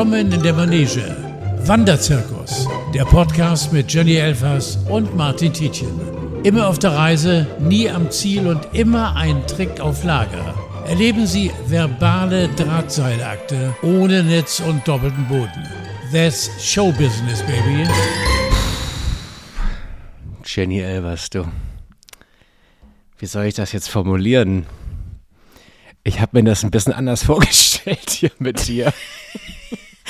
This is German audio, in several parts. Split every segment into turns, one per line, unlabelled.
Willkommen in der Manege. Wanderzirkus, der Podcast mit Jenny Elfers und Martin Tietjen. Immer auf der Reise, nie am Ziel und immer ein Trick auf Lager. Erleben Sie verbale Drahtseilakte ohne Netz und doppelten Boden. That's Showbusiness, baby.
Jenny Elvers, du. Wie soll ich das jetzt formulieren? Ich habe mir das ein bisschen anders vorgestellt hier mit dir.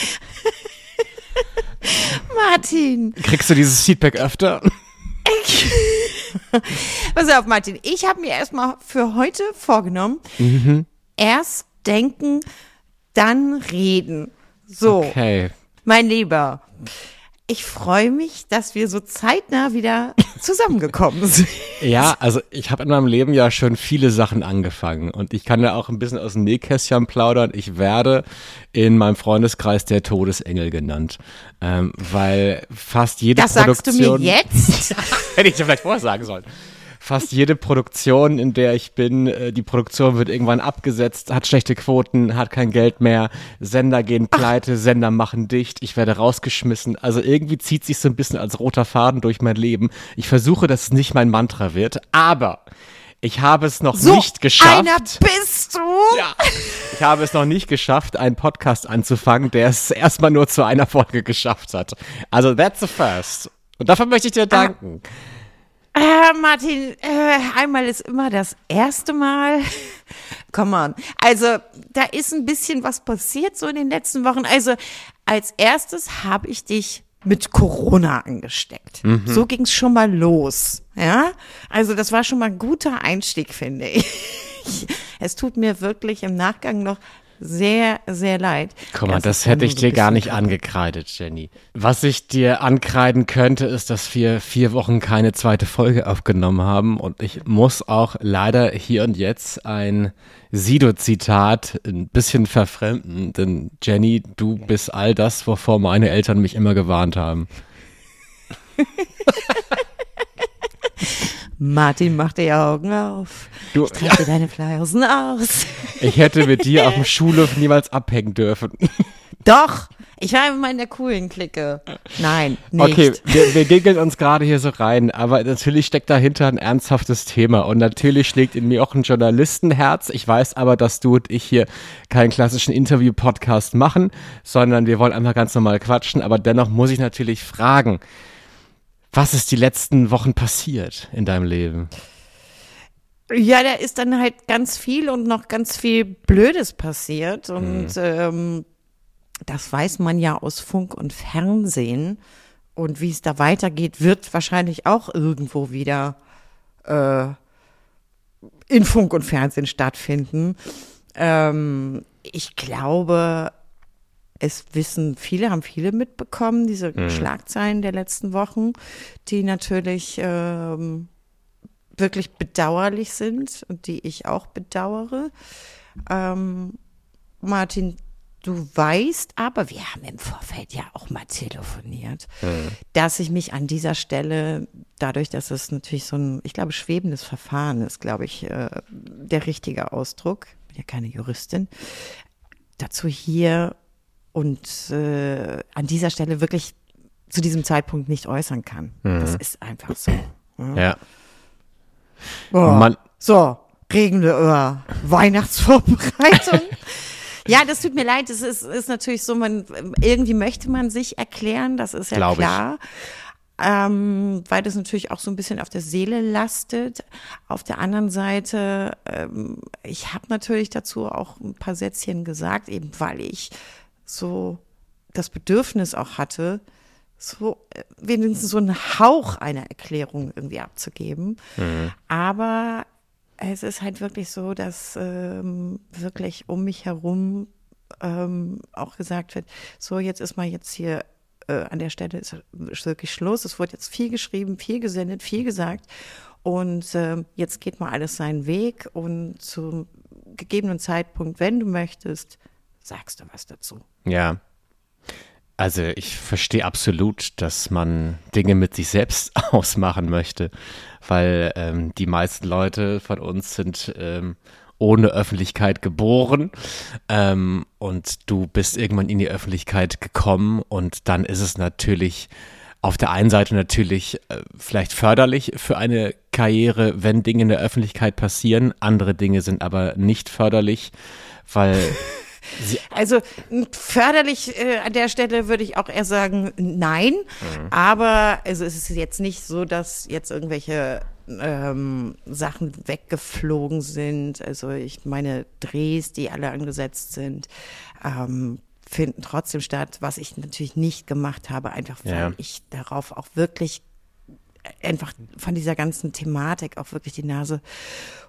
Martin.
Kriegst du dieses Feedback öfter?
Pass auf, Martin. Ich habe mir erstmal für heute vorgenommen,
Mhm.
erst denken, dann reden. So,
Okay.
mein Lieber. Ich freue mich, dass wir so zeitnah wieder zusammengekommen sind.
Ja, also ich habe in meinem Leben ja schon viele Sachen angefangen und ich kann ja auch ein bisschen aus dem Nähkästchen plaudern. Ich werde in meinem Freundeskreis der Todesengel genannt, ähm, weil fast jede
Das sagst du
Produktion...
mir jetzt?
Hätte ich dir vielleicht vorher sagen sollen. Fast jede Produktion, in der ich bin, äh, die Produktion wird irgendwann abgesetzt, hat schlechte Quoten, hat kein Geld mehr, Sender gehen pleite, Sender machen dicht, ich werde rausgeschmissen. Also irgendwie zieht sich so ein bisschen als roter Faden durch mein Leben. Ich versuche, dass es nicht mein Mantra wird, aber ich habe es noch
So,
nicht geschafft.
einer bist du?
Ja. Ich habe es noch nicht geschafft, einen Podcast anzufangen, der es erstmal nur zu einer Folge geschafft hat. Also that's the first. Und dafür möchte ich dir danken.
Äh, Martin, äh, einmal ist immer das erste Mal. Come on. Also, da ist ein bisschen was passiert so in den letzten Wochen. Also, als erstes habe ich dich mit Corona angesteckt. So ging es schon mal los. Ja, also das war schon mal ein guter Einstieg, finde ich. Es tut mir wirklich im Nachgang noch sehr, sehr leid.
Guck mal, das
dann
hätte ich
so
dir gar nicht angekreidet, Jenny. Was ich dir ankreiden könnte, ist, dass wir vier Wochen keine zweite Folge aufgenommen haben. Und ich muss auch leider hier und jetzt ein Sido-Zitat ein bisschen verfremden. Denn Jenny, du bist all das, wovor meine Eltern mich immer gewarnt haben.
Martin, mach die Augen auf.
Du,
Ich trage dir deine Flyersen aus.
ich hätte mit dir auf dem Schulhof niemals abhängen dürfen.
Doch, ich war immer in der coolen Clique. Nein, nicht.
Okay, wir, wir giggeln uns gerade hier so rein, aber natürlich steckt dahinter ein ernsthaftes Thema und natürlich schlägt in mir auch ein Journalistenherz. Ich weiß aber, dass du und ich hier keinen klassischen Interview-Podcast machen, sondern wir wollen einfach ganz normal quatschen, aber dennoch muss ich natürlich fragen, was ist die letzten Wochen passiert in deinem Leben?
Ja, da ist dann halt ganz viel und noch ganz viel Blödes passiert. Und ähm, das weiß man ja aus Funk und Fernsehen. Und wie es da weitergeht, wird wahrscheinlich auch irgendwo wieder äh, in Funk und Fernsehen stattfinden. Ähm, ich glaube, es wissen viele, haben viele mitbekommen, diese Schlagzeilen der letzten Wochen, die natürlich ähm, wirklich bedauerlich sind und die ich auch bedauere. Ähm, Martin, du weißt aber, wir haben im Vorfeld ja auch mal telefoniert, dass ich mich an dieser Stelle, dadurch, dass es natürlich so ein, ich glaube, schwebendes Verfahren ist, glaube ich, äh, der richtige Ausdruck, bin ja keine Juristin, dazu hier und äh, an dieser Stelle wirklich zu diesem Zeitpunkt nicht äußern kann. Das ist einfach so.
Ja.
Boah.
Man-
so, wir über Weihnachtsvorbereitung. ja, das tut mir leid. Es ist, ist natürlich so, man irgendwie möchte man sich erklären, das ist ja
Glaub ich.
klar. Ähm, weil das natürlich auch so ein bisschen auf der Seele lastet. Auf der anderen Seite, ähm, ich habe natürlich dazu auch ein paar Sätzchen gesagt, eben weil ich so das Bedürfnis auch hatte, so äh, wenigstens so einen Hauch einer Erklärung irgendwie abzugeben. Aber es ist halt wirklich so, dass ähm, wirklich um mich herum ähm, auch gesagt wird, so jetzt ist mal jetzt hier äh, an der Stelle ist, ist wirklich Schluss. Es wurde jetzt viel geschrieben, viel gesendet, viel gesagt. Und ähm, jetzt geht mal alles seinen Weg und zum gegebenen Zeitpunkt, wenn du möchtest, sagst du was dazu.
Ja. Also ich verstehe absolut, dass man Dinge mit sich selbst ausmachen möchte, weil ähm, die meisten Leute von uns sind ähm, ohne Öffentlichkeit geboren ähm, und du bist irgendwann in die Öffentlichkeit gekommen und dann ist es natürlich auf der einen Seite natürlich äh, vielleicht förderlich für eine Karriere, wenn Dinge in der Öffentlichkeit passieren. Andere Dinge sind aber nicht förderlich, weil
also förderlich äh, an der Stelle würde ich auch eher sagen, nein. Mhm. Aber also es ist jetzt nicht so, dass jetzt irgendwelche ähm, Sachen weggeflogen sind. Also ich meine Drehs, die alle angesetzt sind, ähm, finden trotzdem statt, was ich natürlich nicht gemacht habe, einfach weil ja. ich darauf auch wirklich einfach von dieser ganzen Thematik auch wirklich die Nase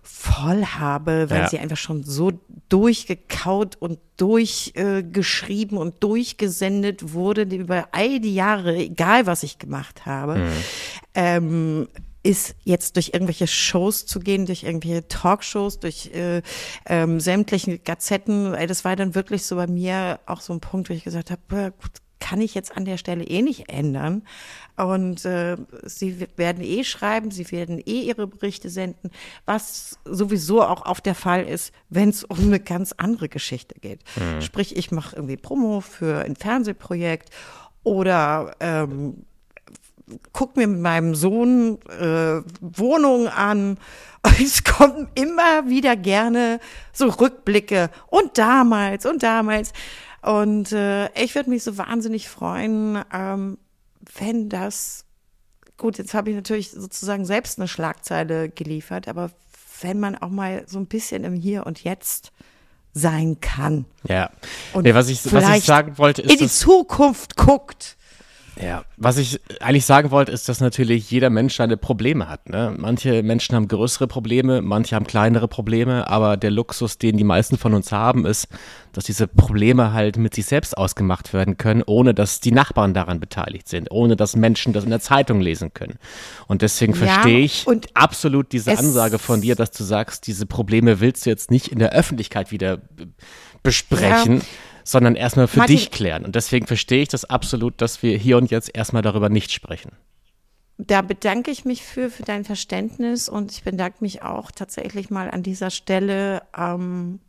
voll habe, weil ja. sie einfach schon so durchgekaut und durchgeschrieben äh, und durchgesendet wurde über all die Jahre, egal was ich gemacht habe. Mhm. Ähm, ist jetzt durch irgendwelche Shows zu gehen, durch irgendwelche Talkshows, durch äh, ähm, sämtliche Gazetten. Das war dann wirklich so bei mir auch so ein Punkt, wo ich gesagt habe, gut, kann ich jetzt an der Stelle eh nicht ändern. Und äh, sie werden eh schreiben, sie werden eh ihre Berichte senden, was sowieso auch auf der Fall ist, wenn es um eine ganz andere Geschichte geht. Mhm. Sprich, ich mache irgendwie Promo für ein Fernsehprojekt oder ähm, guck mir mit meinem Sohn äh, Wohnungen an. Es kommen immer wieder gerne so Rückblicke und damals und damals. Und äh, ich würde mich so wahnsinnig freuen, ähm, wenn das, gut, jetzt habe ich natürlich sozusagen selbst eine Schlagzeile geliefert, aber wenn man auch mal so ein bisschen im Hier und Jetzt sein kann.
Ja. Und nee, was, ich, was ich sagen wollte, ist.
In die Zukunft guckt.
Ja, was ich eigentlich sagen wollte, ist, dass natürlich jeder Mensch seine Probleme hat. Ne? Manche Menschen haben größere Probleme, manche haben kleinere Probleme, aber der Luxus, den die meisten von uns haben, ist, dass diese Probleme halt mit sich selbst ausgemacht werden können, ohne dass die Nachbarn daran beteiligt sind, ohne dass Menschen das in der Zeitung lesen können. Und deswegen ja, verstehe ich absolut diese Ansage von dir, dass du sagst, diese Probleme willst du jetzt nicht in der Öffentlichkeit wieder besprechen. Ja sondern erstmal für Martin, dich klären. Und deswegen verstehe ich das absolut, dass wir hier und jetzt erstmal darüber nicht sprechen.
Da bedanke ich mich für, für dein Verständnis und ich bedanke mich auch tatsächlich mal an dieser Stelle ähm,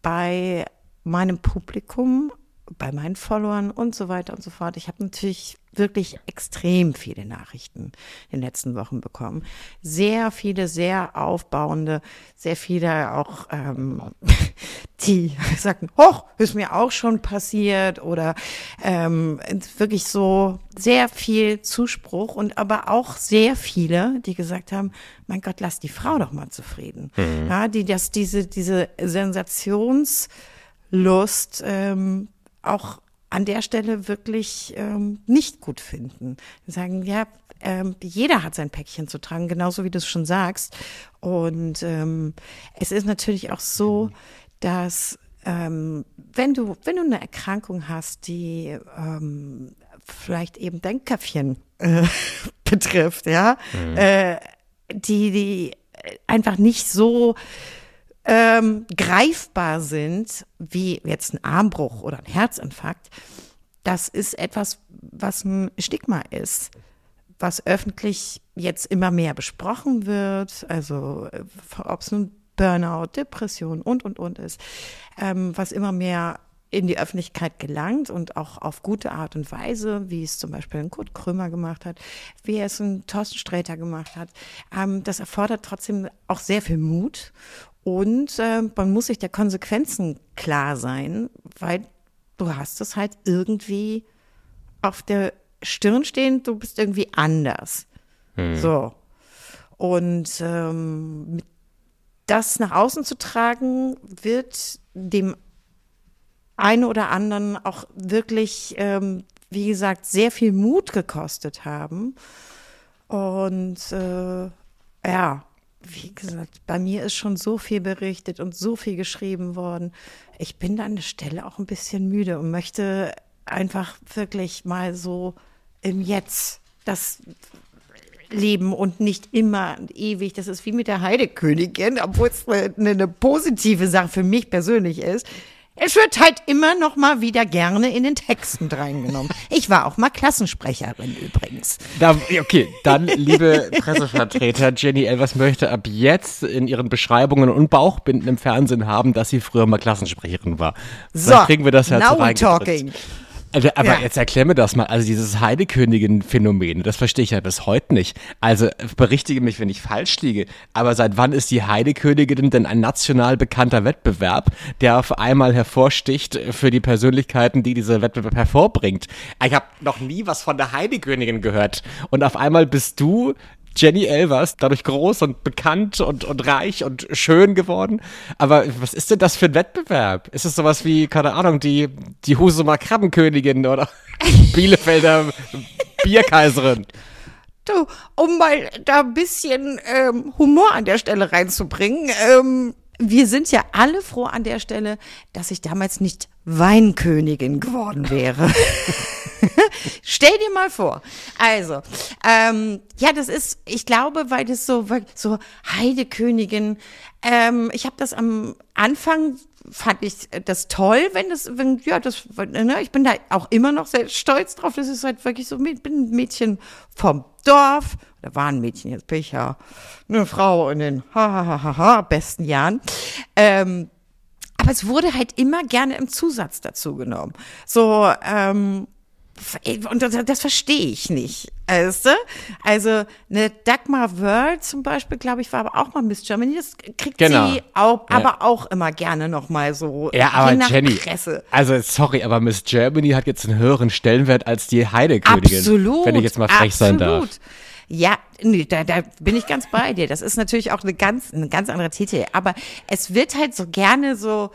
bei meinem Publikum, bei meinen Followern und so weiter und so fort. Ich habe natürlich wirklich extrem viele Nachrichten in den letzten Wochen bekommen. Sehr viele, sehr aufbauende, sehr viele auch, ähm, die sagten, hoch, ist mir auch schon passiert oder ähm, wirklich so sehr viel Zuspruch und aber auch sehr viele, die gesagt haben, mein Gott, lass die Frau doch mal zufrieden. Mhm. Ja, die das, diese, diese Sensationslust ähm, auch an der Stelle wirklich ähm, nicht gut finden. Die sagen, ja, ähm, jeder hat sein Päckchen zu tragen, genauso wie du es schon sagst. Und ähm, es ist natürlich auch so, dass ähm, wenn du wenn du eine Erkrankung hast, die ähm, vielleicht eben dein Köpfchen äh, betrifft, ja, mhm. äh, die die einfach nicht so ähm, greifbar sind, wie jetzt ein Armbruch oder ein Herzinfarkt, das ist etwas, was ein Stigma ist, was öffentlich jetzt immer mehr besprochen wird, also äh, ob es nun Burnout, Depression und, und, und ist, ähm, was immer mehr in die Öffentlichkeit gelangt und auch auf gute Art und Weise, wie es zum Beispiel ein Kurt Krömer gemacht hat, wie es ein Thorsten Sträter gemacht hat. Ähm, das erfordert trotzdem auch sehr viel Mut und äh, man muss sich der Konsequenzen klar sein, weil du hast es halt irgendwie auf der Stirn stehen, du bist irgendwie anders. Hm. So. Und ähm, das nach außen zu tragen, wird dem einen oder anderen auch wirklich, ähm, wie gesagt, sehr viel Mut gekostet haben. Und äh, ja, wie gesagt, bei mir ist schon so viel berichtet und so viel geschrieben worden. Ich bin an der Stelle auch ein bisschen müde und möchte einfach wirklich mal so im Jetzt das leben und nicht immer ewig. Das ist wie mit der Heidekönigin, obwohl es eine, eine positive Sache für mich persönlich ist. Es wird halt immer noch mal wieder gerne in den Texten reingenommen. Ich war auch mal Klassensprecherin übrigens.
Da, okay, dann, liebe Pressevertreter, Jenny Elvers möchte ab jetzt in ihren Beschreibungen und Bauchbinden im Fernsehen haben, dass sie früher mal Klassensprecherin war.
So,
Dann kriegen wir das ja
now talking.
Also, aber
Ja.
jetzt erklär mir das mal. Also dieses Heidekönigin-Phänomen, das verstehe ich ja bis heute nicht. Also berichtige mich, wenn ich falsch liege. Aber seit wann ist die Heidekönigin denn ein national bekannter Wettbewerb, der auf einmal hervorsticht für die Persönlichkeiten, die dieser Wettbewerb hervorbringt? Ich habe noch nie was von der Heidekönigin gehört. Und auf einmal bist du Jenny Elvers, dadurch groß und bekannt und, und reich und schön geworden. Aber was ist denn das für ein Wettbewerb? Ist es sowas wie, keine Ahnung, die, die Husumer Krabbenkönigin oder Bielefelder Bierkaiserin?
Du, um mal da ein bisschen ähm, Humor an der Stelle reinzubringen, ähm, wir sind ja alle froh an der Stelle, dass ich damals nicht Weinkönigin geworden wäre. Stell dir mal vor. Also, ähm, ja, das ist, ich glaube, weil das so, so Heidekönigin, ähm, ich habe das am Anfang fand ich das toll, wenn das, wenn, ja, das, ne, ich bin da auch immer noch sehr stolz drauf. Das ist halt wirklich so, ich bin ein Mädchen vom Dorf, da war ein Mädchen, jetzt bin ich ja eine Frau in den ha, ha, ha, ha, besten Jahren. Ähm, aber es wurde halt immer gerne im Zusatz dazu genommen. So, ähm, und das, das verstehe ich nicht. Weißt du? Also eine Dagmar World zum Beispiel, glaube ich, war aber auch mal Miss Germany. Das kriegt
Genau.
sie auch,
Ja.
aber auch immer gerne noch mal so.
Ja, aber Jenny,
Presse.
also sorry, aber Miss Germany hat jetzt einen höheren Stellenwert als die Heidekönigin.
Absolut.
Wenn ich jetzt mal frech sein darf.
absolut. Ja, nee, da, da bin ich ganz bei dir. Das ist natürlich auch eine ganz, ein ganz anderer Titel. Aber es wird halt so gerne so,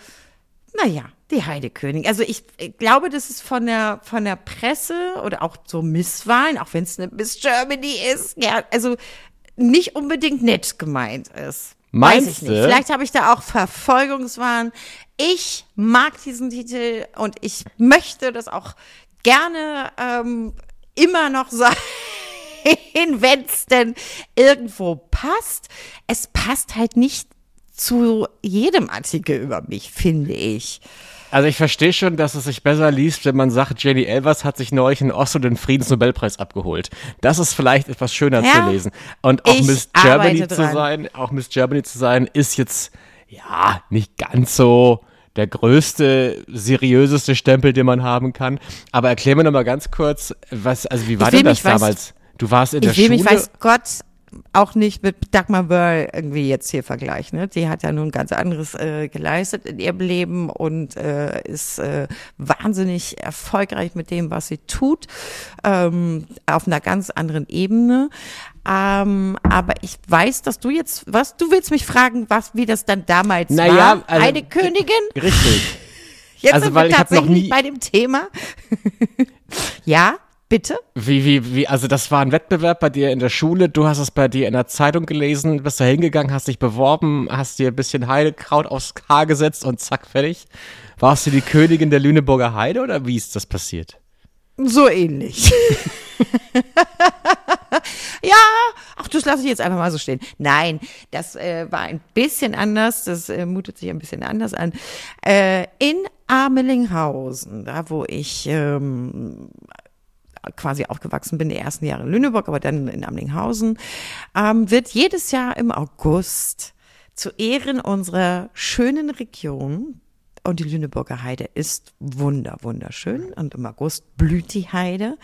naja, die Heidekönigin. Also ich, ich glaube, das ist von der, von der Presse oder auch so Misswahlen, auch wenn es eine Miss Germany ist, ja, also nicht unbedingt nett gemeint ist.
Meinst
Weiß ich nicht.
du?
Vielleicht habe ich da auch Verfolgungswahn. Ich mag diesen Titel und ich möchte das auch gerne ähm, immer noch sein, wenn es denn irgendwo passt. Es passt halt nicht zu jedem Artikel über mich, finde ich.
Also ich verstehe schon, dass es sich besser liest, wenn man sagt, Jenny Elvers hat sich neulich in Oslo den Friedensnobelpreis abgeholt. Das ist vielleicht etwas schöner
Ja,
zu lesen. Und auch
ich
Miss Germany zu
dran.
sein, auch Miss Germany zu sein, ist jetzt ja nicht ganz so der größte, seriöseste Stempel, den man haben kann. Aber erklär mir noch mal ganz kurz, was, also wie war
Ich
denn das damals? Du warst in der
Ich
Schule.
mich, weiß Gott, auch nicht mit Dagmar Börl irgendwie jetzt hier vergleichen. Ne? Die hat ja nun ganz anderes äh, geleistet in ihrem Leben und äh, ist äh, wahnsinnig erfolgreich mit dem, was sie tut, ähm, auf einer ganz anderen Ebene. Ähm, aber ich weiß, dass du jetzt, was, du willst mich fragen, was, wie das dann damals
Naja,
war?
also-
Eine Königin?
Richtig.
Jetzt
also,
sind wir tatsächlich
nie-
bei dem Thema. ja, bitte?
Wie, wie, wie, also das war ein Wettbewerb bei dir in der Schule, du hast es bei dir in der Zeitung gelesen, bist da hingegangen, hast dich beworben, hast dir ein bisschen Heidekraut aufs Haar gesetzt und zack, fertig. Warst du die Königin der Lüneburger Heide oder wie ist das passiert?
So ähnlich. ja, ach, das lasse ich jetzt einfach mal so stehen. Nein, das äh, war ein bisschen anders, das äh, mutet sich ein bisschen anders an. Äh, in Amelinghausen, da wo ich ähm, quasi aufgewachsen bin, die ersten Jahre in Lüneburg, aber dann in Amlinghausen, ähm, wird jedes Jahr im August zu Ehren unserer schönen Region, und die Lüneburger Heide ist wunder, wunderschön. Und im August blüht die Heide.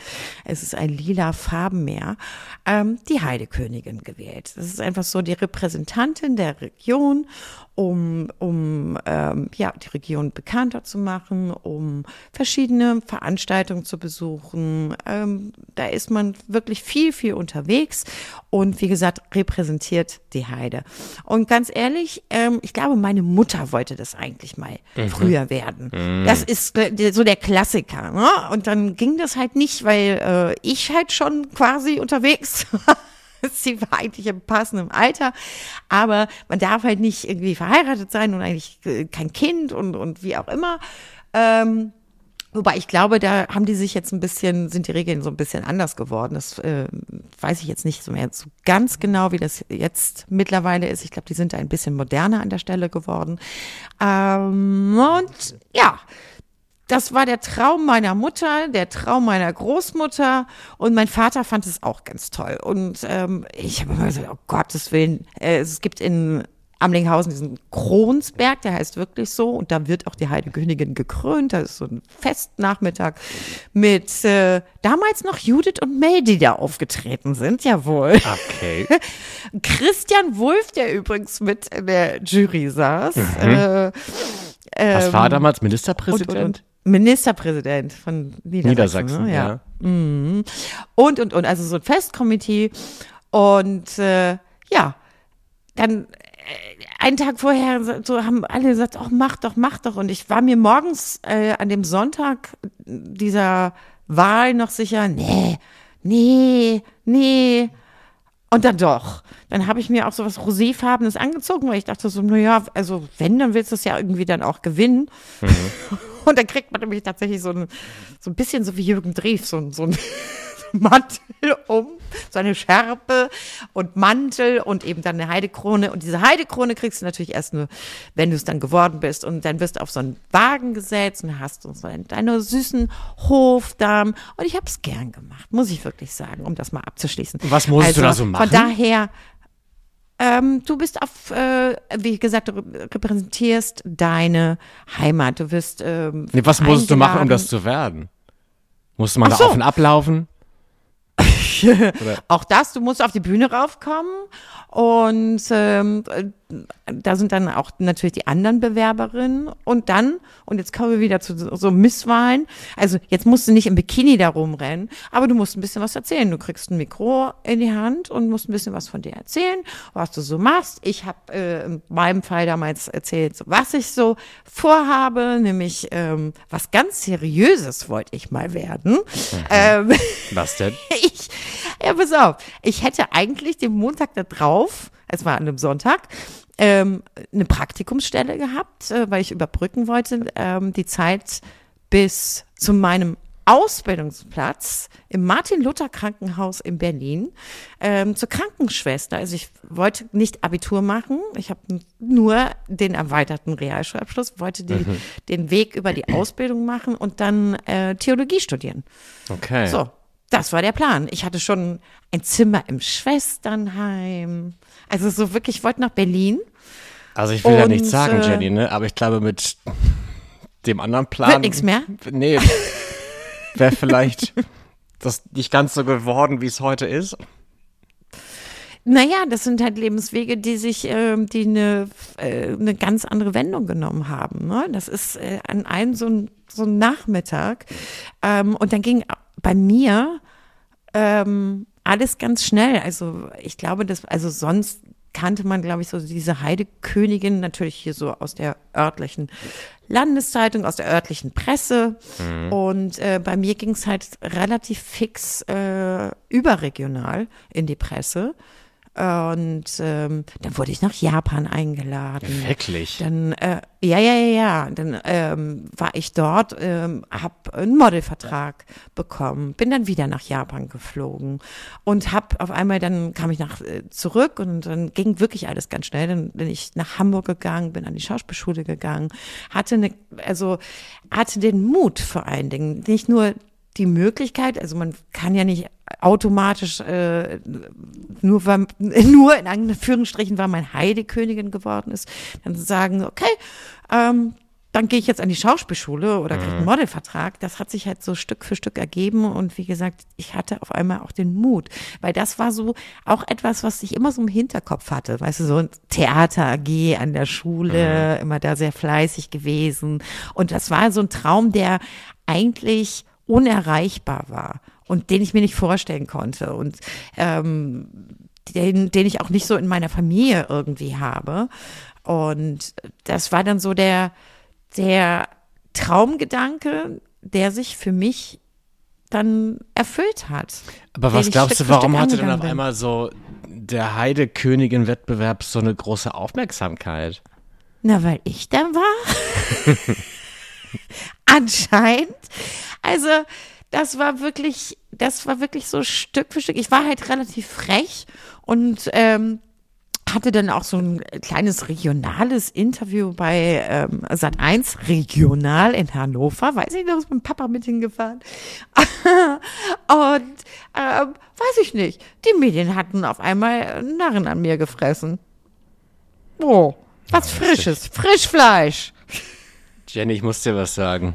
Es ist ein lila Farbenmeer. Ähm, die Heidekönigin gewählt. Das ist einfach so die Repräsentantin der Region, um, um ähm, ja, die Region bekannter zu machen, um verschiedene Veranstaltungen zu besuchen. Ähm, da ist man wirklich viel, viel unterwegs und wie gesagt, repräsentiert die Heide. Und ganz ehrlich, ähm, ich glaube, meine Mutter wollte das eigentlich mal früher werden. Das ist äh, so der Klassiker. Ne? Und dann ging das halt nicht, weil äh, ich halt schon quasi unterwegs war. Sie war eigentlich im passenden Alter, aber man darf halt nicht irgendwie verheiratet sein und eigentlich äh, kein Kind und, und wie auch immer. Ähm, Wobei ich glaube, da haben die sich jetzt ein bisschen, sind die Regeln so ein bisschen anders geworden. Das äh, weiß ich jetzt nicht so mehr so ganz genau, wie das jetzt mittlerweile ist. Ich glaube, die sind da ein bisschen moderner an der Stelle geworden. Ähm, und ja, das war der Traum meiner Mutter, der Traum meiner Großmutter und mein Vater fand es auch ganz toll. Und ähm, ich habe immer gesagt, oh Gottes Willen, äh, es gibt in Amlinghausen diesen Kronsberg, der heißt wirklich so, und da wird auch die Heidekönigin gekrönt. Da ist so ein Festnachmittag mit äh, damals noch Judith und Mel, die da aufgetreten sind, jawohl.
Okay.
Christian Wulff, der übrigens mit in der Jury saß.
Mhm.
Äh,
Was
ähm,
war damals
und,
Ministerpräsident?
und, und Ministerpräsident von Niedersachsen.
Niedersachsen,
ne?
ja.
Mhm. Und, und, und, also so ein Festkomitee. Und äh, ja, dann äh, einen Tag vorher so- haben alle gesagt, oh, mach doch, mach doch. Und ich war mir morgens äh, an dem Sonntag dieser Wahl noch sicher, nee, nee, nee. Und dann doch. Dann habe ich mir auch so was Roséfarbenes angezogen, weil ich dachte so, naja, also wenn, dann willst du es ja irgendwie dann auch gewinnen. Und dann kriegt man nämlich tatsächlich so ein, so ein bisschen so wie Jürgen Drews, so, ein- so ein Mantel um, so eine Schärpe und Mantel und eben dann eine Heidekrone. Und diese Heidekrone kriegst du natürlich erst nur, wenn du es dann geworden bist. Und dann wirst du auf so einen Wagen gesetzt und hast so einen, deine süßen Hofdamen. Und ich habe es gern gemacht, muss ich wirklich sagen, um das mal abzuschließen.
Was musstest du da so machen?
Von daher, ähm, du bist auf, äh, wie gesagt, du repräsentierst deine Heimat. Du wirst ähm,
Nee, was musstest du machen, um das zu werden? Musste man
Ach
da
so.
auf und ablaufen?
Auch das, du musst auf die Bühne raufkommen und ähm, äh, da sind dann auch natürlich die anderen Bewerberinnen und dann, und jetzt kommen wir wieder zu so, Misswahlen, also jetzt musst du nicht im Bikini da rumrennen, aber du musst ein bisschen was erzählen. Du kriegst ein Mikro in die Hand und musst ein bisschen was von dir erzählen, was du so machst. Ich habe äh, in meinem Fall damals erzählt, was ich so vorhabe, nämlich ähm, was ganz Seriöses wollte ich mal werden. Ähm,
Was denn?
ich, ja, pass auf. Ich hätte eigentlich den Montag da drauf, es war an einem Sonntag, ähm, eine Praktikumsstelle gehabt, äh, weil ich überbrücken wollte, ähm, die Zeit bis zu meinem Ausbildungsplatz im Martin-Luther-Krankenhaus in Berlin ähm, zur Krankenschwester. Also ich wollte nicht Abitur machen, ich habe nur den erweiterten Realschulabschluss, wollte die, den Weg über die Ausbildung machen und dann äh, Theologie studieren.
Okay.
So, das war der Plan. Ich hatte schon ein Zimmer im Schwesternheim. Also so wirklich, ich wollte nach Berlin.
Also ich will ja
Und,
nichts sagen,
äh,
Jenny, ne? Aber ich glaube, mit dem anderen Plan.
Wird nix mehr?
Nee. Wäre vielleicht das nicht ganz so geworden, wie es heute ist.
Naja, das sind halt Lebenswege, die sich, ähm, die eine, äh, eine ganz andere Wendung genommen haben. Ne? Das ist äh, an einem so ein, so ein Nachmittag. Ähm, und dann ging bei mir ähm, alles ganz schnell. Also ich glaube, dass, also sonst kannte man, glaube ich, so diese Heidekönigin natürlich hier so aus der örtlichen Landeszeitung, aus der örtlichen Presse. Und äh, bei mir ging es halt relativ fix äh, überregional in die Presse. Und ähm, dann wurde ich nach Japan eingeladen.
Wirklich?
Dann, äh, ja, ja, ja, ja. Dann ähm, war ich dort, ähm, habe einen Modelvertrag bekommen, bin dann wieder nach Japan geflogen und habe auf einmal, dann kam ich nach äh, zurück und dann ging wirklich alles ganz schnell. Dann bin ich nach Hamburg gegangen, bin an die Schauspielschule gegangen, hatte eine, also hatte den Mut vor allen Dingen, nicht nur die Möglichkeit, also man kann ja nicht automatisch äh, nur weil, nur in Anführungsstrichen, weil man Heidekönigin geworden ist, dann sagen, okay, ähm, dann gehe ich jetzt an die Schauspielschule oder kriege einen Modelvertrag. Das hat sich halt so Stück für Stück ergeben und wie gesagt, ich hatte auf einmal auch den Mut, weil das war so auch etwas, was ich immer so im Hinterkopf hatte. Weißt du, so ein Theater AG an der Schule, immer da sehr fleißig gewesen und das war so ein Traum, der eigentlich unerreichbar war und den ich mir nicht vorstellen konnte und ähm, den, den ich auch nicht so in meiner Familie irgendwie habe. Und das war dann so der, der Traumgedanke, der sich für mich dann erfüllt hat.
Aber was glaubst
Stück
du, warum hatte denn auf
bin.
einmal so der Heidekönigin-Wettbewerb so eine große Aufmerksamkeit?
Na, weil ich da war. anscheinend. Also, das war wirklich, das war wirklich so Stück für Stück. Ich war halt relativ frech und ähm, hatte dann auch so ein kleines regionales Interview bei ähm, Sat 1 regional in Hannover. Weiß ich noch, ist mit dem Papa mit hingefahren. und ähm, weiß ich nicht. Die Medien hatten auf einmal Narren an mir gefressen. Oh, was
Ja,
Frisches, Frischfleisch.
Jenny, ich muss dir was sagen.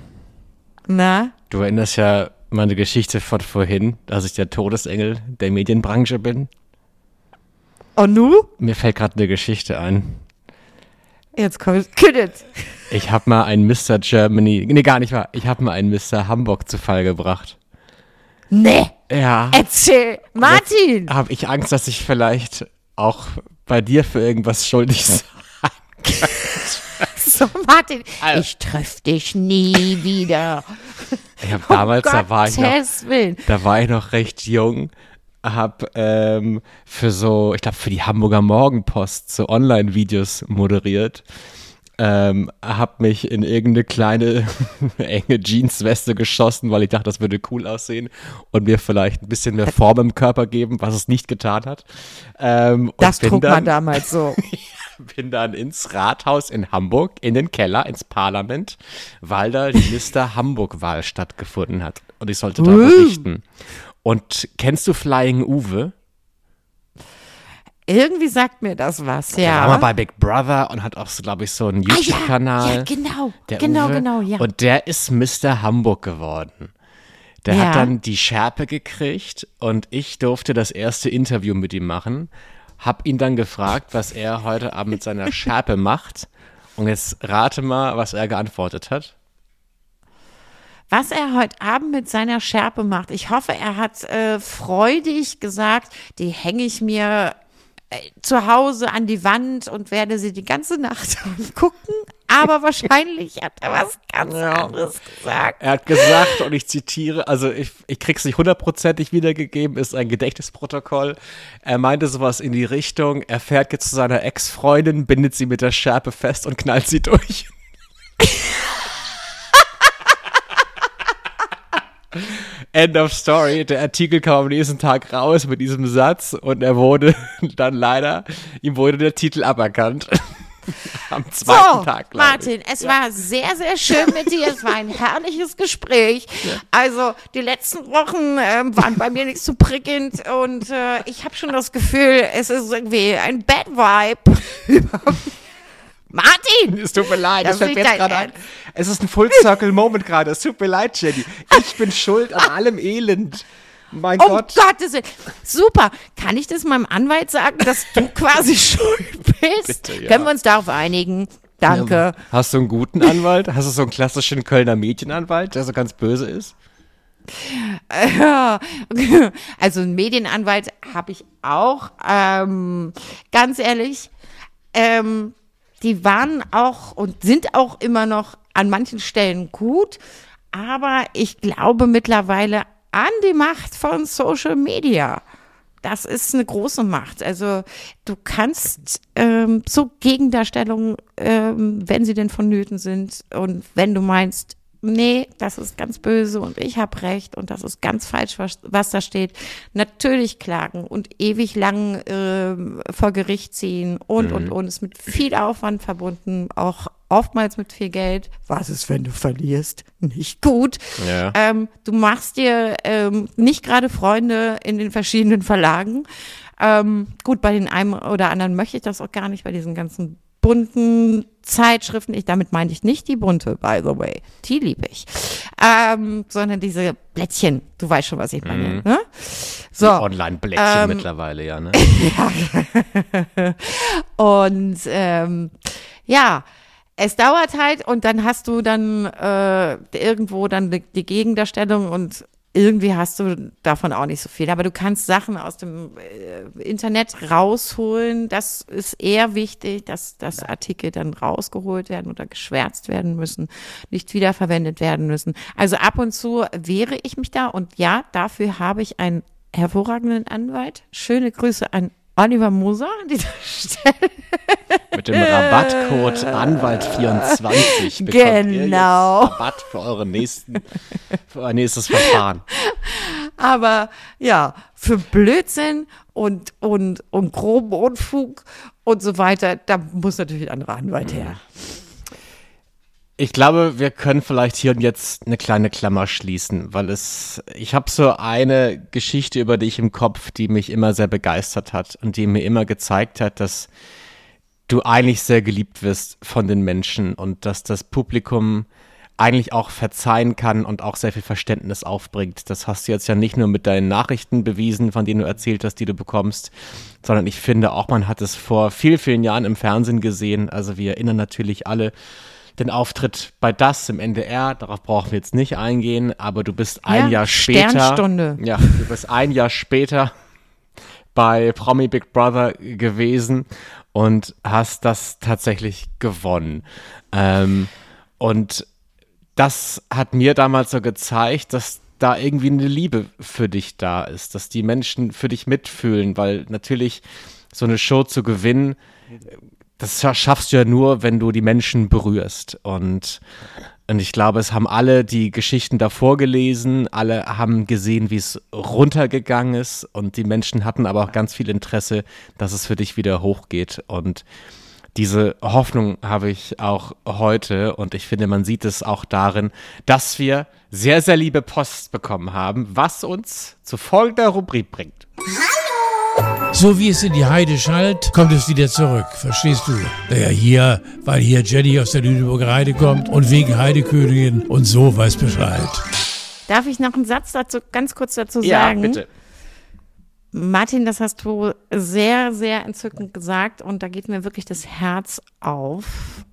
Na?
Du erinnerst ja meine Geschichte von vorhin, dass ich der Todesengel der Medienbranche bin.
Und nu?
Mir fällt gerade eine Geschichte ein.
Jetzt kommt Kiddet.
Ich habe mal einen Mr. Germany, nee, gar nicht wahr. Ich habe mal einen Mr. Hamburg zu Fall gebracht.
Nee,
Ja.
erzähl. Martin.
Habe ich Angst, dass ich vielleicht auch bei dir für irgendwas schuldig sein.
So, Martin,
Also-
ich treff dich nie wieder.
Ich hab damals,
um
da war ich noch, da war ich noch recht jung, hab ähm, für so, ich glaube für die Hamburger Morgenpost so Online-Videos moderiert. Ähm, hab mich in irgendeine kleine enge Jeansweste geschossen, weil ich dachte, das würde cool aussehen und mir vielleicht ein bisschen mehr Form im Körper geben, was es nicht getan hat. Ähm,
Das trug
dann,
man damals so.
bin dann ins Rathaus in Hamburg, in den Keller, ins Parlament, weil da die Mr. Hamburg-Wahl stattgefunden hat. Und ich sollte da berichten. Und kennst du Flying Uwe?
Irgendwie sagt mir das was,
Der
ja.
war mal bei Big Brother und hat auch, so, glaube ich, so einen
ah, ja,
YouTube-Kanal.
ja, genau,
der
genau,
Uwe.
genau, ja.
Und der ist Mr. Hamburg geworden. Der
Ja.
hat dann die Schärpe gekriegt und ich durfte das erste Interview mit ihm machen. Hab ihn dann gefragt, was er heute Abend mit seiner Schärpe macht. Und jetzt rate mal, was er geantwortet hat.
Was er heute Abend mit seiner Schärpe macht. Ich hoffe, er hat äh, freudig gesagt, die hänge ich mir zu Hause an die Wand und werde sie die ganze Nacht gucken. Aber wahrscheinlich hat er was ganz anderes gesagt.
Er hat gesagt, und ich zitiere, also ich, ich krieg's nicht hundertprozentig wiedergegeben, ist ein Gedächtnisprotokoll. Er meinte sowas in die Richtung, er fährt jetzt zu seiner Ex-Freundin, bindet sie mit der Schärpe fest und knallt sie durch. End of story. Der Artikel kam am nächsten Tag raus mit diesem Satz und er wurde dann leider, ihm wurde der Titel aberkannt. Am zweiten
So,
Tag, glaub ich.
Martin, es war sehr, sehr schön mit dir. Es war ein herrliches Gespräch. Also die letzten Wochen ähm, waren bei mir nicht so prickelnd und äh, ich habe schon das Gefühl, es ist irgendwie ein Bad Vibe. Martin!
Es tut mir leid,
Das
das fällt
ist
mir jetzt gerade ein. Es ist ein Full Circle Moment gerade. Es tut mir leid, Jenny. Ich bin schuld an allem Elend. Mein
Um
Gott.
Gottes Willen. Super. Kann ich das meinem Anwalt sagen, dass du quasi schuld bist?
Bitte, ja.
Können wir uns darauf einigen? Danke.
Hast du einen guten Anwalt? Hast du so einen klassischen Kölner Mädchenanwalt, der so ganz böse ist?
Ja, also einen Medienanwalt habe ich auch. Ähm, ganz ehrlich, ähm, die waren auch und sind auch immer noch an manchen Stellen gut, aber ich glaube mittlerweile an die Macht von Social Media. Das ist eine große Macht. Also du kannst ähm, so Gegendarstellungen, ähm, wenn sie denn vonnöten sind und wenn du meinst, nee, das ist ganz böse und ich habe recht und das ist ganz falsch, was, was da steht, natürlich klagen und ewig lang ähm, vor Gericht ziehen und und und ist mit viel Aufwand verbunden, auch oftmals mit viel Geld. Was ist, wenn du verlierst? Nicht gut.
Ja.
Ähm, du machst dir ähm, nicht gerade Freunde in den verschiedenen Verlagen. Ähm, gut, bei den einen oder anderen möchte ich das auch gar nicht, bei diesen ganzen bunten Zeitschriften. Ich, damit meine ich nicht die bunte, by the way. Die liebe ich. Ähm, sondern diese Blättchen. Du weißt schon, was ich meine. Ne? So.
Online-Blättchen
Ähm,
mittlerweile, ja, ne?
Und ähm, ja, es dauert halt und dann hast du dann äh, irgendwo dann die, die Gegendarstellung und irgendwie hast du davon auch nicht so viel. Aber du kannst Sachen aus dem äh, Internet rausholen. Das ist eher wichtig, dass, dass Artikel dann rausgeholt werden oder geschwärzt werden müssen, nicht wiederverwendet werden müssen. Also ab und zu wehre ich mich da und ja, dafür habe ich einen hervorragenden Anwalt. Schöne Grüße an Oliver Moser an dieser Stelle.
Mit dem Rabattcode Anwalt24 bekommt
Genau.
Rabatt für eure nächsten, für euer nächstes Verfahren.
Aber ja, für Blödsinn und, und, und groben Unfug und so weiter, da muss natürlich ein anderer Anwalt her.
Ich glaube, wir können vielleicht hier und jetzt eine kleine Klammer schließen, weil es, ich habe so eine Geschichte über dich im Kopf, die mich immer sehr begeistert hat und die mir immer gezeigt hat, dass du eigentlich sehr geliebt wirst von den Menschen und dass das Publikum eigentlich auch verzeihen kann und auch sehr viel Verständnis aufbringt. Das hast du jetzt ja nicht nur mit deinen Nachrichten bewiesen, von denen du erzählt hast, die du bekommst, sondern ich finde auch, man hat es vor vielen, vielen Jahren im Fernsehen gesehen. Also wir erinnern natürlich alle den Auftritt bei Das im NDR, darauf brauchen wir jetzt nicht eingehen, aber du bist ein
Ja,
Jahr später.
Sternstunde.
Ja, du bist ein Jahr später bei Promi Big Brother gewesen und hast das tatsächlich gewonnen. Ähm, und das hat mir damals so gezeigt, dass da irgendwie eine Liebe für dich da ist, dass die Menschen für dich mitfühlen, weil natürlich so eine Show zu gewinnen, das scha- schaffst du ja nur, wenn du die Menschen berührst. Und, und ich glaube, es haben alle die Geschichten davor gelesen, alle haben gesehen, wie es runtergegangen ist und die Menschen hatten aber auch ganz viel Interesse, dass es für dich wieder hochgeht. Und diese Hoffnung habe ich auch heute und ich finde, man sieht es auch darin, dass wir sehr, sehr liebe Post bekommen haben, was uns zu folgender Rubrik bringt.
So wie es in die Heide schallt, kommt es wieder zurück. Verstehst du? Naja, hier, weil hier Jenny aus der Lüneburger Heide kommt und wegen Heidekönigin und so weiß Bescheid.
Darf ich noch einen Satz dazu, ganz kurz dazu sagen?
Ja, bitte.
Martin, das hast du sehr, sehr entzückend gesagt und da geht mir wirklich das Herz auf.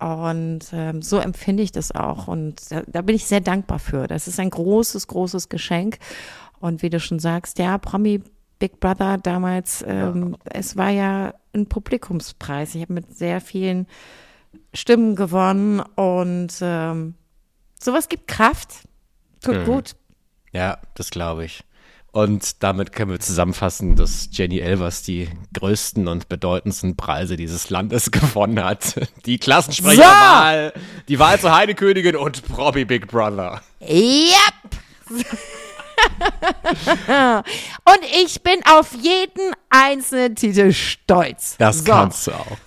Und ähm, so empfinde ich das auch. Und da, da bin ich sehr dankbar für. Das ist ein großes, großes Geschenk. Und wie du schon sagst, ja, Promi Big Brother damals, ähm, es war ja ein Publikumspreis. Ich habe mit sehr vielen Stimmen gewonnen und ähm, sowas gibt Kraft. Tut gut.
Ja, das glaube ich. Und damit können wir zusammenfassen, dass Jenny Elvers die größten und bedeutendsten Preise dieses Landes gewonnen hat. Die Klassensprecherwahl, die Wahl zur Heidekönigin und Promi Big Brother.
Yep. Und ich bin auf jeden einzelnen Titel stolz.
Das
so.
kannst du auch.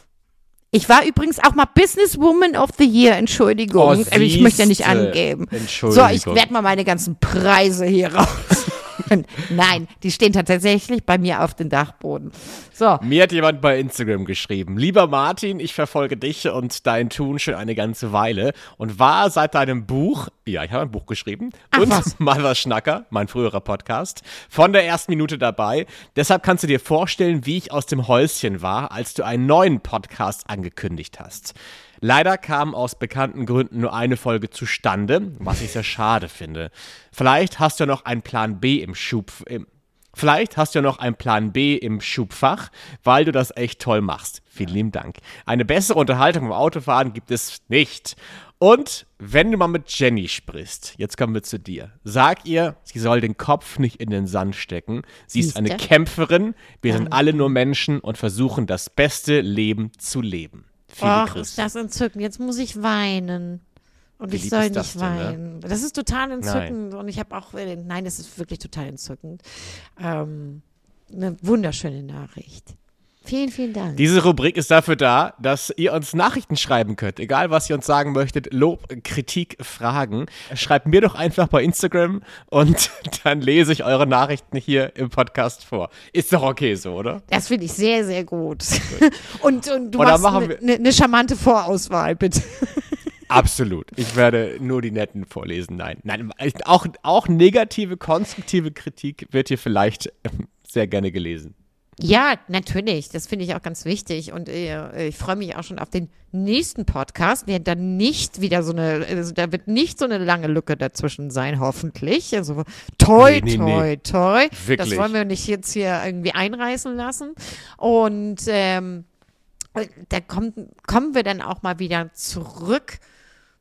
Ich war übrigens auch mal Businesswoman of the Year, Entschuldigung.
Oh,
ich möchte ja nicht angeben.
Entschuldigung.
So, ich werde mal meine ganzen Preise hier raus. Nein, die stehen tatsächlich bei mir auf dem Dachboden. So,
Mir hat jemand bei Instagram geschrieben, lieber Martin, ich verfolge dich und dein Tun schon eine ganze Weile und war seit deinem Buch, ja, ich habe ein Buch geschrieben, und
was.
Mother Schnacker, mein früherer Podcast, von der ersten Minute dabei. Deshalb kannst du dir vorstellen, wie ich aus dem Häuschen war, als du einen neuen Podcast angekündigt hast. Leider kam aus bekannten Gründen nur eine Folge zustande, was ich sehr schade finde. Vielleicht hast du ja noch einen Plan B im Schub, im, Vielleicht hast du ja noch einen Plan B im Schubfach, weil du das echt toll machst. Vielen lieben Dank. Eine bessere Unterhaltung beim Autofahren gibt es nicht. Und wenn du mal mit Jenny sprichst, jetzt kommen wir zu dir. Sag ihr, sie soll den Kopf nicht in den Sand stecken. Sie ist eine? Kämpferin. Wir sind alle nur Menschen und versuchen das beste Leben zu leben.
Ach, ist das entzückend. Jetzt muss ich weinen. Und
Wie
ich soll nicht
denn, ne?
weinen. Das ist total entzückend. Und ich habe auch, äh, nein, das ist wirklich total entzückend. Ähm, eine wunderschöne Nachricht. Vielen, vielen Dank.
Diese Rubrik ist dafür da, dass ihr uns Nachrichten schreiben könnt. Egal, was ihr uns sagen möchtet, Lob, Kritik, Fragen. Schreibt mir doch einfach bei Instagram und dann lese ich eure Nachrichten hier im Podcast vor. Ist doch okay so, oder?
Das finde ich sehr, sehr gut. und, und du
dann
machst eine ne, ne charmante Vorauswahl, bitte.
Absolut. Ich werde nur die netten vorlesen. Nein, nein, auch, auch negative, konstruktive Kritik wird hier vielleicht ähm, sehr gerne gelesen.
Ja, natürlich. Das finde ich auch ganz wichtig. Und äh, ich freue mich auch schon auf den nächsten Podcast. Wir dann nicht wieder so eine, also da wird nicht so eine lange Lücke dazwischen sein, hoffentlich. Also toi,
Nee, nee,
toi,
nee.
toi.
Wirklich.
Das wollen wir nicht jetzt hier irgendwie einreißen lassen. Und ähm, da kommt, kommen wir dann auch mal wieder zurück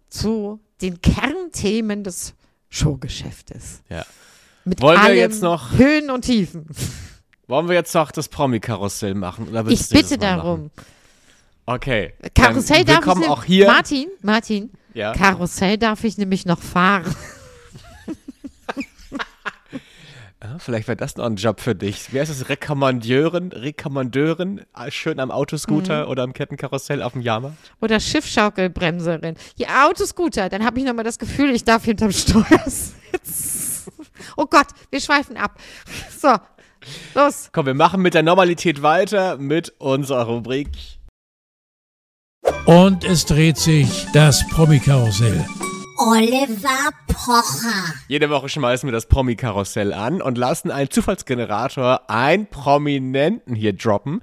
zu den Kernthemen des Showgeschäftes.
Ja.
Mit
Wollen wir jetzt noch-
Höhen und Tiefen.
Wollen wir jetzt noch das Promi-Karussell machen?
Ich bitte
das
darum.
Machen? Okay.
Karussell darf ich ne-
auch hier.
Martin, Martin,
Ja.
Karussell darf ich nämlich noch fahren.
Ja, vielleicht wäre das noch ein Job für dich. Wer ist es? Rekommandeurin? Rekommandeurin? Schön am Autoscooter
Mhm.
oder am Kettenkarussell auf dem Jahrmarkt?
Oder Schiffschaukelbremserin. Ja, Autoscooter, dann habe ich nochmal das Gefühl, ich darf hinterm Steuer sitzen. Oh Gott, wir schweifen ab. So, los.
Komm, wir machen mit der Normalität weiter mit unserer Rubrik.
Und es dreht sich das Promi-Karussell.
Oliver Pocher.
Jede Woche schmeißen wir das Promi-Karussell an und lassen einen Zufallsgenerator einen Prominenten hier droppen.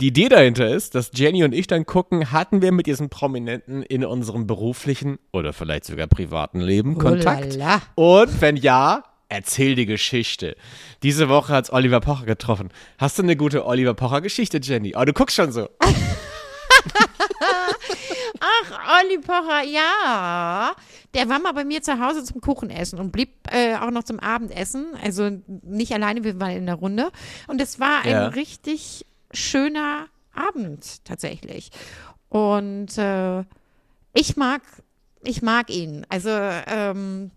Die Idee dahinter ist, dass Jenny und ich dann gucken, hatten wir mit diesem Prominenten in unserem beruflichen oder vielleicht sogar privaten Leben Kontakt?
Oh lala.
Und wenn ja, erzähl die Geschichte. Diese Woche hat's Oliver Pocher getroffen. Hast du eine gute Oliver Pocher-Geschichte, Jenny? Oh, du guckst schon so.
Ach, Olli Pocher, ja. Der war mal bei mir zu Hause zum Kuchenessen und blieb äh, auch noch zum Abendessen. Also nicht alleine, wir waren in der Runde. Und es war ein
Ja.
richtig schöner Abend tatsächlich. Und äh, ich mag, ich mag ihn. Also ähm,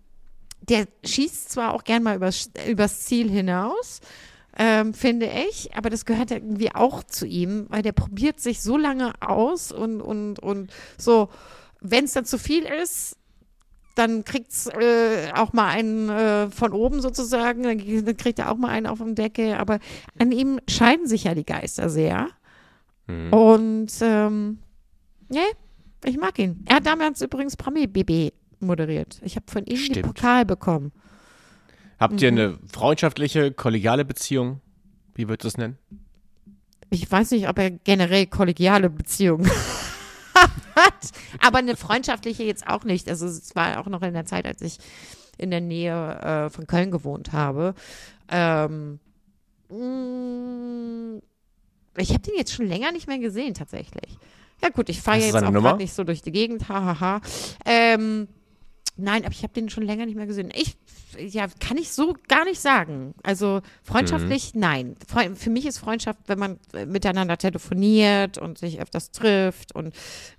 der schießt zwar auch gern mal übers, übers Ziel hinaus, ähm, finde ich, aber das gehört ja irgendwie auch zu ihm, weil der probiert sich so lange aus und, und, und so, wenn es dann zu viel ist, dann kriegt es äh, auch mal einen äh, von oben sozusagen, dann, dann kriegt er auch mal einen auf dem Deckel, aber an ihm scheiden sich ja die Geister sehr. Und ähm, nee, ich mag ihn. Er hat damals übrigens Promi BB moderiert. Ich habe von ihm
Stimmt.
Pokal bekommen.
Habt ihr
Mhm.
eine freundschaftliche, kollegiale Beziehung? Wie würdest du es nennen?
Ich weiß nicht, ob er generell kollegiale Beziehungen hat, aber eine freundschaftliche jetzt auch nicht. Also es war auch noch in der Zeit, als ich in der Nähe äh, von Köln gewohnt habe. Ähm, mh, ich habe den jetzt schon länger nicht mehr gesehen, tatsächlich. Ja gut, ich fahre jetzt auch gerade nicht so durch die Gegend, hahaha. Ähm, nein, aber ich habe den schon länger nicht mehr gesehen. Ich, ja, kann ich so gar nicht sagen. Also freundschaftlich,
Mhm.
nein. Für mich ist Freundschaft, wenn man äh, miteinander telefoniert und sich öfters trifft und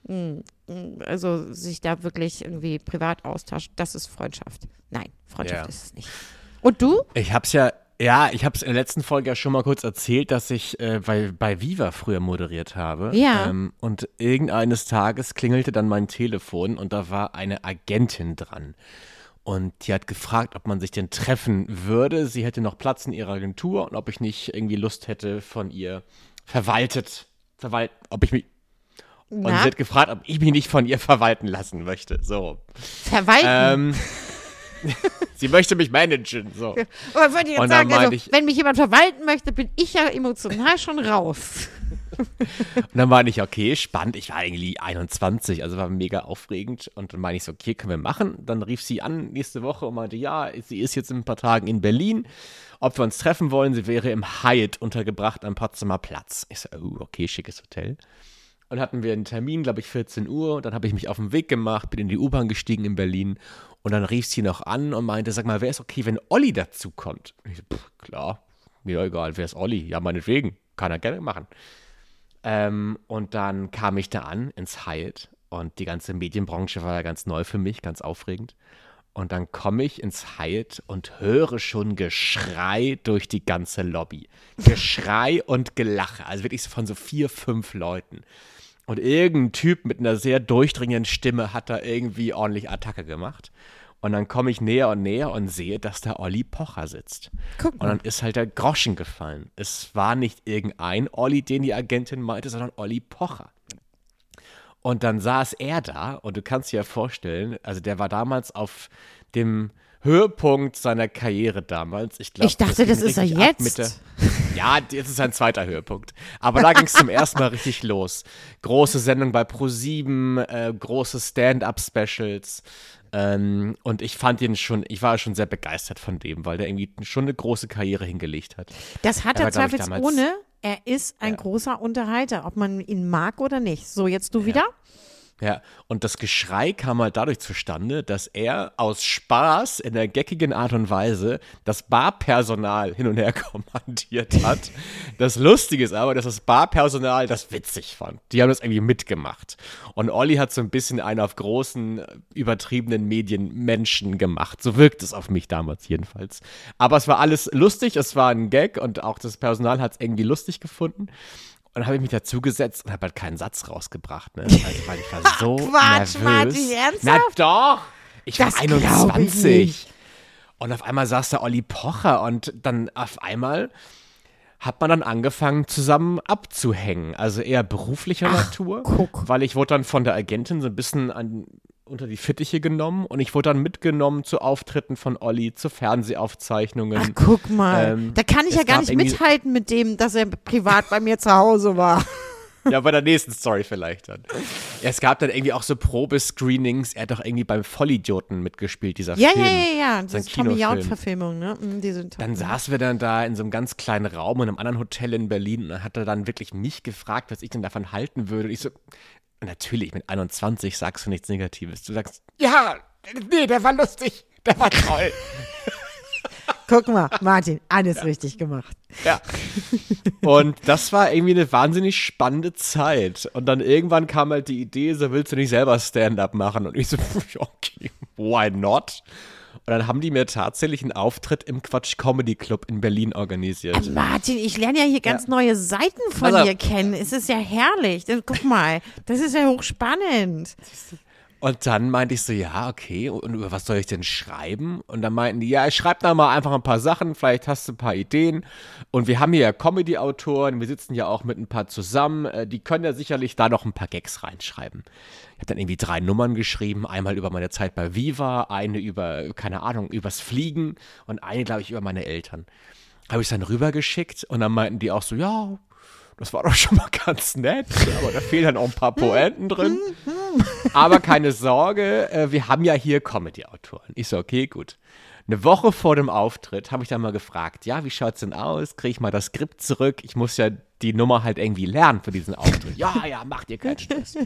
mh, mh, also sich da wirklich irgendwie privat austauscht, das ist Freundschaft. Nein, Freundschaft
Ja.
ist es nicht. Und du?
Ich hab's ja, ja, ich hab's in der letzten Folge ja schon mal kurz erzählt, dass ich äh, bei, bei Viva früher moderiert habe.
Ja.
Ähm, und irgendeines Tages klingelte dann mein Telefon und da war eine Agentin dran. Und die hat gefragt, ob man sich denn treffen würde. Sie hätte noch Platz in ihrer Agentur und ob ich nicht irgendwie Lust hätte, von ihr verwaltet, verwalt, ob ich mich, und
Na,
sie hat gefragt, ob ich mich nicht von ihr verwalten lassen möchte. So.
verwalten.
Ähm, sie möchte mich managen. So.
Aber wollte ich jetzt sagen, also,
ich-
wenn mich jemand verwalten möchte, bin ich ja emotional schon raus.
Und dann meine ich, okay, spannend. Ich war eigentlich 21, also war mega aufregend. Und dann meine ich so, okay, können wir machen. Dann rief sie an nächste Woche und meinte, ja, sie ist jetzt in ein paar Tagen in Berlin. Ob wir uns treffen wollen, sie wäre im Hyatt untergebracht am Potsdamer Platz. Ich so, oh, okay, schickes Hotel. Und hatten wir einen Termin, glaube ich, 14 Uhr. Und dann habe ich mich auf den Weg gemacht, bin in die U-Bahn gestiegen in Berlin. Und dann rief sie noch an und meinte, sag mal, wäre es okay, wenn Olli dazu kommt? Und ich so, pff, klar, mir egal, wer ist Olli? Ja, meinetwegen, kann er gerne machen. Ähm, und dann kam ich da an ins Hyatt und die ganze Medienbranche war ja ganz neu für mich, ganz aufregend. Und dann komme ich ins Hyatt und höre schon Geschrei durch die ganze Lobby. Geschrei und Gelache. Also wirklich von so vier, fünf Leuten. Und irgendein Typ mit einer sehr durchdringenden Stimme hat da irgendwie ordentlich Attacke gemacht. Und dann komme ich näher und näher und sehe, dass da Olli Pocher sitzt.
Guck
Und dann ist halt der Groschen gefallen. Es war nicht irgendein Olli, den die Agentin meinte, sondern Olli Pocher. Und dann saß er da und du kannst dir ja vorstellen, also der war damals auf dem Höhepunkt seiner Karriere damals. Ich, glaub,
Ich dachte, das
ging
ist er jetzt.
mit der- ja, jetzt ist sein zweiter Höhepunkt. Aber da ging es zum ersten Mal richtig los. Große Sendung bei Pro7, äh, große Stand-up-Specials. Ähm, und ich fand ihn schon, ich war schon sehr begeistert von dem, weil der irgendwie schon eine große Karriere hingelegt hat.
Das hat
Er
er zweifelsohne. Er ist ein großer Unterhalter, ob man ihn mag oder nicht. So, jetzt du wieder?
Ja, und das Geschrei kam halt dadurch zustande, dass er aus Spaß in der geckigen Art und Weise das Barpersonal hin und her kommandiert hat. das Lustige ist aber, dass das Barpersonal das witzig fand. Die haben das irgendwie mitgemacht. Und Olli hat so ein bisschen einen auf großen, übertriebenen Medienmenschen gemacht. So wirkt es auf mich damals jedenfalls. Aber es war alles lustig, es war ein Gag und auch das Personal hat es irgendwie lustig gefunden. Und dann habe ich mich dazugesetzt und habe halt keinen Satz rausgebracht, ne? Also, weil ich war so
Quatsch,
nervös.
Martin, ernsthaft?
Na doch! Ich
Das
war
glaub ich
21.
nicht.
Und auf einmal saß da Olli Pocher und dann auf einmal hat man dann angefangen, zusammen abzuhängen. Also eher beruflicher Natur.
guck.
Weil ich wurde dann von der Agentin so ein bisschen an, unter die Fittiche genommen und ich wurde dann mitgenommen zu Auftritten von Olli, zu Fernsehaufzeichnungen.
Ach, guck mal.
Ähm,
da kann ich ja gar nicht mithalten mit dem, dass er privat bei mir zu Hause war.
Ja, bei der nächsten Story vielleicht dann. Ja, es gab dann irgendwie auch so Probescreenings. Er hat doch irgendwie beim Vollidioten mitgespielt, dieser
Ja,
Film.
ja, ja, ja.
Ein
ist Tommy. Jaud-Verfilmung, ne? Mm, Die sind top.
Dann saßen wir dann da in so einem ganz kleinen Raum in einem anderen Hotel in Berlin und dann hat er dann wirklich mich gefragt, was ich denn davon halten würde. Und ich so, natürlich, mit 21 sagst du nichts Negatives. Du sagst, ja, nee, der war lustig, der war toll.
Guck mal, Martin, alles richtig gemacht.
Ja. Und das war irgendwie eine wahnsinnig spannende Zeit. Und dann irgendwann kam halt die Idee, so willst du nicht selber Stand-up machen? Und ich so, okay, why not? Und dann haben die mir tatsächlich einen Auftritt im Quatsch Comedy Club in Berlin organisiert.
Martin, ich lerne ja hier ganz neue Seiten von
Also-
dir kennen. Es ist ja herrlich. Das, guck mal, das ist ja hochspannend.
Und dann meinte ich so, ja, okay, und über was soll ich denn schreiben? Und dann meinten die, ja, ich schreib da mal einfach ein paar Sachen, vielleicht hast du ein paar Ideen. Und wir haben hier ja Comedy-Autoren, wir sitzen ja auch mit ein paar zusammen, äh, die können ja sicherlich da noch ein paar Gags reinschreiben. Ich habe dann irgendwie drei Nummern geschrieben, einmal über meine Zeit bei Viva, eine über, keine Ahnung, übers Fliegen und eine, glaube ich, über meine Eltern. Habe ich dann rübergeschickt und dann meinten die auch so, ja, das war doch schon mal ganz nett, aber da fehlen dann auch ein paar Poenten drin. Aber keine Sorge, äh, wir haben ja hier Comedy-Autoren. Ich so, okay, gut. Eine Woche vor dem Auftritt habe ich dann mal gefragt, ja, wie schaut's denn aus? Kriege ich mal das Skript zurück? Ich muss ja die Nummer halt irgendwie lernen für diesen Auftritt. ja, ja, mach dir keinen Stress.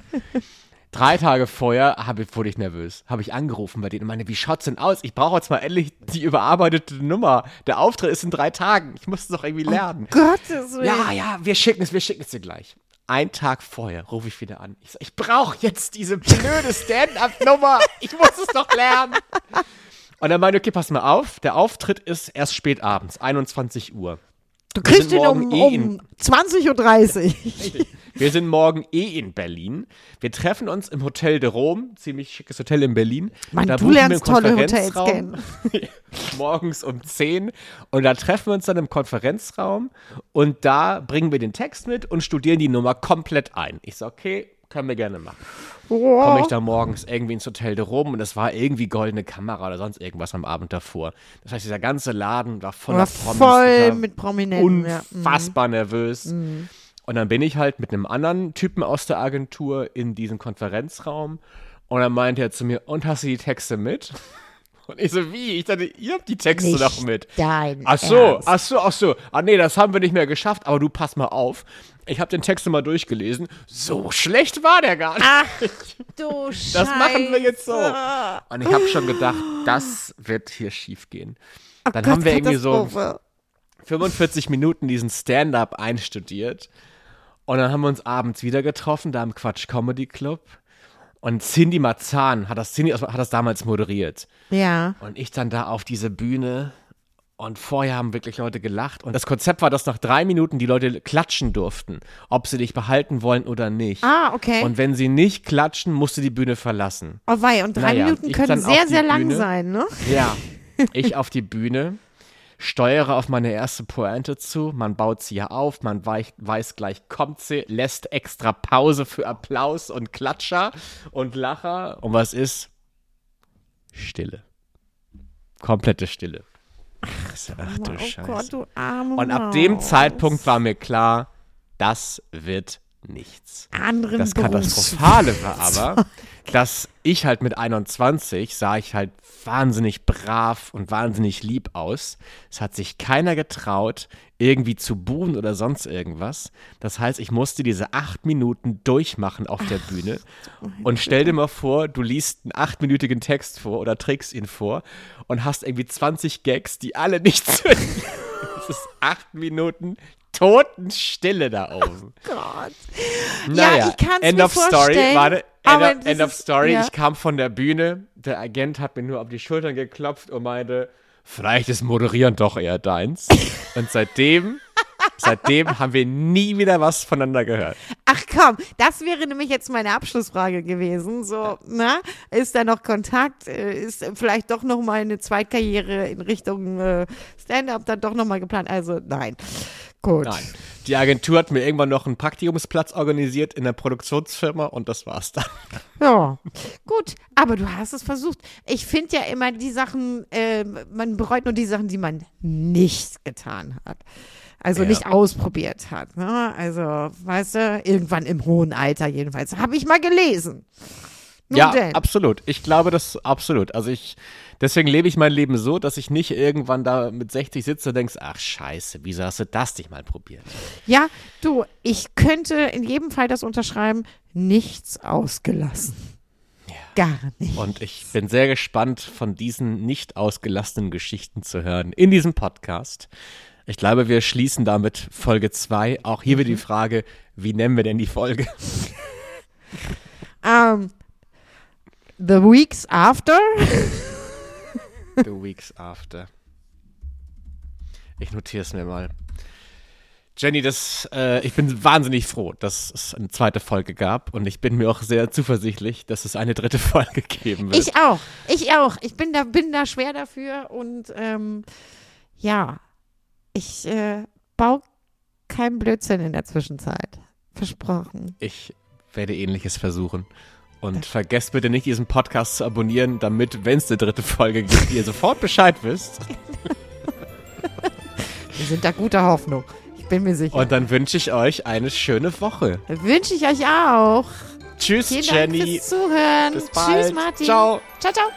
Drei Tage vorher habe ich, wurde ich nervös. Habe ich angerufen bei denen und meine, wie schaut's denn aus? Ich brauche jetzt mal endlich die überarbeitete Nummer. Der Auftritt ist in drei Tagen. Ich muss es doch irgendwie lernen.
Gottes Willen.
Ja, ja, wir schicken es, wir schicken es dir gleich. Ein Tag vorher rufe ich wieder an. Ich sage, ich brauche jetzt diese blöde Stand-up-Nummer. Ich muss es doch lernen. Und dann meinte, okay, pass mal auf. Der Auftritt ist erst spät abends, 21 Uhr.
Du kriegst ihn um,
eh
um 20.30 Uhr.
Wir sind morgen eh in Berlin. Wir treffen uns im Hotel de Rome, ziemlich schickes Hotel in Berlin.
Mann,
Da
du lernst tolle Hotels
Konferenzraum. morgens um 10 und da treffen wir uns dann im Konferenzraum und da bringen wir den Text mit und studieren die Nummer komplett ein. Ich so, okay, können wir gerne machen. Komme ich da morgens irgendwie ins Hotel de Rome und es war irgendwie goldene Kamera oder sonst irgendwas am Abend davor. Das heißt, dieser ganze Laden war voller
War
Promis.
voll mit Prominenten. ja. Mhm.
unfassbar nervös. Und dann bin ich halt mit einem anderen Typen aus der Agentur in diesem Konferenzraum und dann meinte er zu mir, und hast du die Texte mit? Und ich so, wie? Ich dachte, ihr habt die Texte
Nicht
doch mit.
dein
Ach so,
Ernst.
ach so, ach so. Ah nee, das haben wir nicht mehr geschafft, aber du pass mal auf. Ich habe den Text mal durchgelesen. So schlecht war der gar nicht.
Ach du Scheiße.
Das machen wir jetzt so. Und ich habe schon gedacht, das wird hier schief gehen. Dann
Gott,
haben wir irgendwie so
Katastrophe.
45 Minuten diesen Stand-up einstudiert. Und dann haben wir uns abends wieder getroffen, da im Quatsch Comedy Club. Und Cindy Marzahn hat das, Cindy hat das damals moderiert.
Ja.
Und ich dann da auf diese Bühne. Und vorher haben wirklich Leute gelacht. Und das Konzept war, dass nach drei Minuten die Leute klatschen durften, ob sie dich behalten wollen oder nicht.
Ah, okay.
Und wenn sie nicht klatschen, musst du die Bühne verlassen.
Oh wei, und drei
Naja,
Minuten können sehr, sehr lang
Bühne.
sein, ne?
Ja, ich auf die Bühne, steuere auf meine erste Pointe zu, man baut sie ja auf, man weich, weiß gleich, kommt sie, lässt extra Pause für Applaus und Klatscher und Lacher. Und was ist? Stille. Komplette Stille. Ach du
Oh
Scheiße.
Gott, du arme
Und ab dem. Zeitpunkt war mir klar, das wird nichts.
Anderen
Das Katastrophale war aber, dass ich halt mit 21 sah ich halt wahnsinnig brav und wahnsinnig lieb aus. Es hat sich keiner getraut, irgendwie zu buhen oder sonst irgendwas. Das heißt, ich musste diese acht Minuten durchmachen auf der Bühne. Und stell dir mal vor, du liest einen achtminütigen Text vor oder trägst ihn vor und hast irgendwie 20 Gags, die alle nicht zünden. Es ist acht Minuten Totenstille da oben.
Gott.
Naja,
ja, ich kann es
End
mir
of Story,
vorstellen.
Warte, End,
aber
of, End of
ist-
Story.
Ja.
Ich kam von der Bühne, der Agent hat mir nur auf die Schultern geklopft und meinte, vielleicht ist Moderieren doch eher deins. und seitdem, seitdem haben wir nie wieder was voneinander gehört.
Ach komm, das wäre nämlich jetzt meine Abschlussfrage gewesen. So, na, ist da noch Kontakt? Äh, Ist vielleicht doch noch mal eine Zweitkarriere in Richtung äh, Stand-up dann doch noch mal geplant? Also nein. Gut.
Nein. Die Agentur hat mir irgendwann noch einen Praktikumsplatz organisiert in der Produktionsfirma und das war's dann.
Ja, gut, aber du hast es versucht. Ich finde ja immer die Sachen, äh, man bereut nur die Sachen, die man nicht getan hat. Also
Ja.
nicht ausprobiert hat. Ne? Also, weißt du, irgendwann im hohen Alter jedenfalls. Habe ich mal gelesen. Nun
ja,
denn.
absolut. Ich glaube das absolut. Also ich, deswegen lebe ich mein Leben so, dass ich nicht irgendwann da mit 60 sitze und denkst, ach scheiße, wieso hast du das nicht mal probiert?
Ja, du, ich könnte in jedem Fall das unterschreiben, nichts ausgelassen. Gar nicht.
Und ich bin sehr gespannt, von diesen nicht ausgelassenen Geschichten zu hören in diesem Podcast. Ich glaube, wir schließen damit Folge 2. Auch hier wird die Frage, wie nennen wir denn die Folge?
Ähm, the weeks after?
The Weeks After. Ich notiere es mir mal. Jenny, das, äh, ich bin wahnsinnig froh, dass es eine zweite Folge gab und ich bin mir auch sehr zuversichtlich, dass es eine dritte Folge geben wird.
Ich auch. Ich auch. Ich bin da, bin da schwer dafür und ähm, ja, ich äh, baue keinen Blödsinn in der Zwischenzeit. Versprochen.
Ich werde ähnliches versuchen. Und vergesst bitte nicht, diesen Podcast zu abonnieren, damit, wenn es eine dritte Folge gibt, ihr sofort Bescheid wisst.
Wir sind da guter Hoffnung. Ich bin mir sicher.
Und dann wünsche ich euch eine schöne Woche.
Wünsche ich euch auch.
Tschüss,
Vielen Dank
Jenny.
fürs Zuhören.
Bis bald.
Tschüss, Martin.
Ciao.
Ciao, ciao.